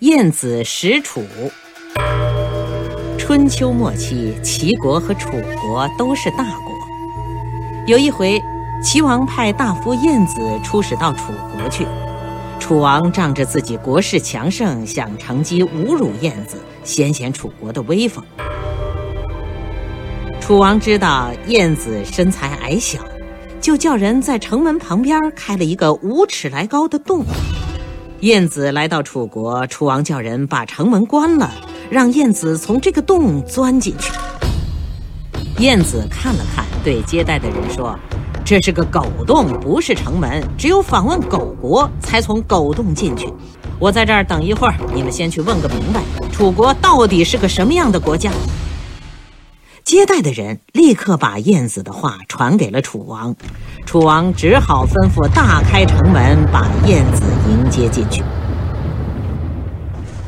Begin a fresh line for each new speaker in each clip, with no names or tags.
晏子使楚。春秋末期，齐国和楚国都是大国。有一回，齐王派大夫晏子出使到楚国去，楚王仗着自己国势强盛，想乘机侮辱晏子，显显楚国的威风。楚王知道晏子身材矮小，就叫人在城门旁边开了一个五尺来高的洞。晏子来到楚国，楚王叫人把城门关了，让晏子从这个洞钻进去。晏子看了看，对接待的人说：“这是个狗洞，不是城门，只有访问狗国才从狗洞进去。我在这儿等一会儿，你们先去问个明白，楚国到底是个什么样的国家。”接待的人立刻把晏子的话传给了楚王，楚王只好吩咐大开城门，把晏子迎接进去。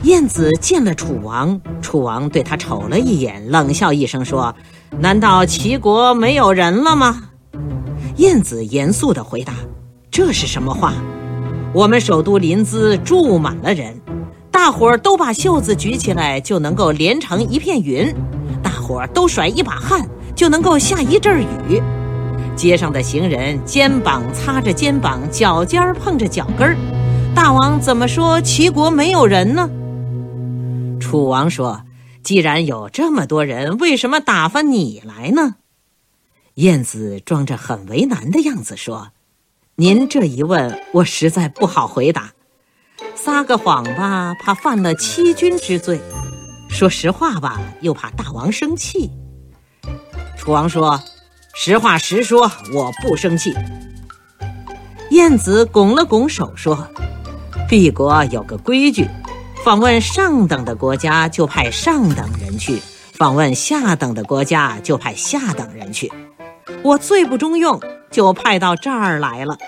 燕子见了楚王，楚王对他瞅了一眼，冷笑一声说：“难道齐国没有人了吗？”燕子严肃地回答：“这是什么话？我们首都临淄住满了人，大伙儿都把袖子举起来，就能够连成一片云。”大伙儿都甩一把汗，就能够下一阵雨。街上的行人肩膀擦着肩膀，脚尖碰着脚跟儿。大王怎么说齐国没有人呢？楚王说：“既然有这么多人，为什么打发你来呢？”晏子装着很为难的样子说：“您这一问，我实在不好回答。撒个谎吧，怕犯了欺君之罪。”说实话吧，又怕大王生气。楚王说：“实话实说，我不生气。”晏子拱了拱手说：“敝国有个规矩，访问上等的国家就派上等人去，访问下等的国家就派下等人去。我最不中用，就派到这儿来了。”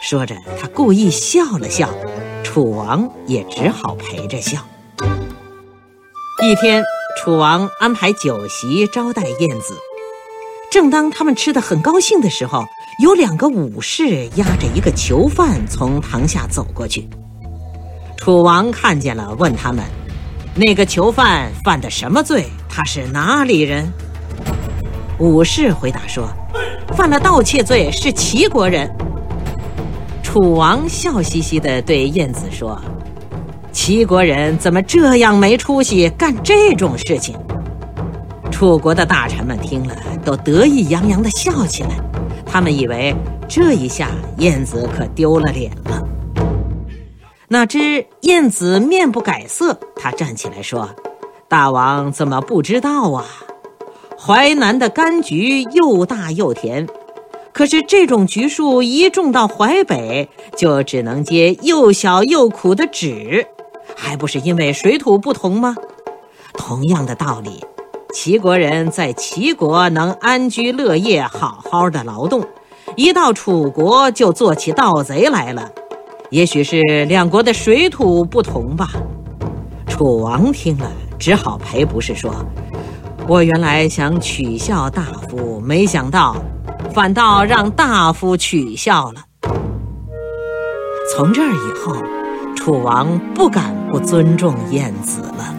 说着，他故意笑了笑，楚王也只好陪着笑。一天，楚王安排酒席招待晏子。正当他们吃得很高兴的时候，有两个武士押着一个囚犯从堂下走过去。楚王看见了，问他们：“那个囚犯犯的什么罪？他是哪里人？”武士回答说：“犯了盗窃罪，是齐国人。”楚王笑嘻嘻地对晏子说。齐国人怎么这样没出息，干这种事情？楚国的大臣们听了，都得意洋洋地笑起来。他们以为这一下晏子可丢了脸了。哪知晏子面不改色，他站起来说：“大王怎么不知道啊？淮南的柑橘又大又甜，可是这种橘树一种到淮北，就只能结又小又苦的纸。”还不是因为水土不同吗？同样的道理，齐国人在齐国能安居乐业，好好的劳动，一到楚国就做起盗贼来了。也许是两国的水土不同吧。楚王听了，只好赔不是说：“我原来想取笑大夫，没想到，反倒让大夫取笑了。”从这儿以后。楚王不敢不尊重晏子了。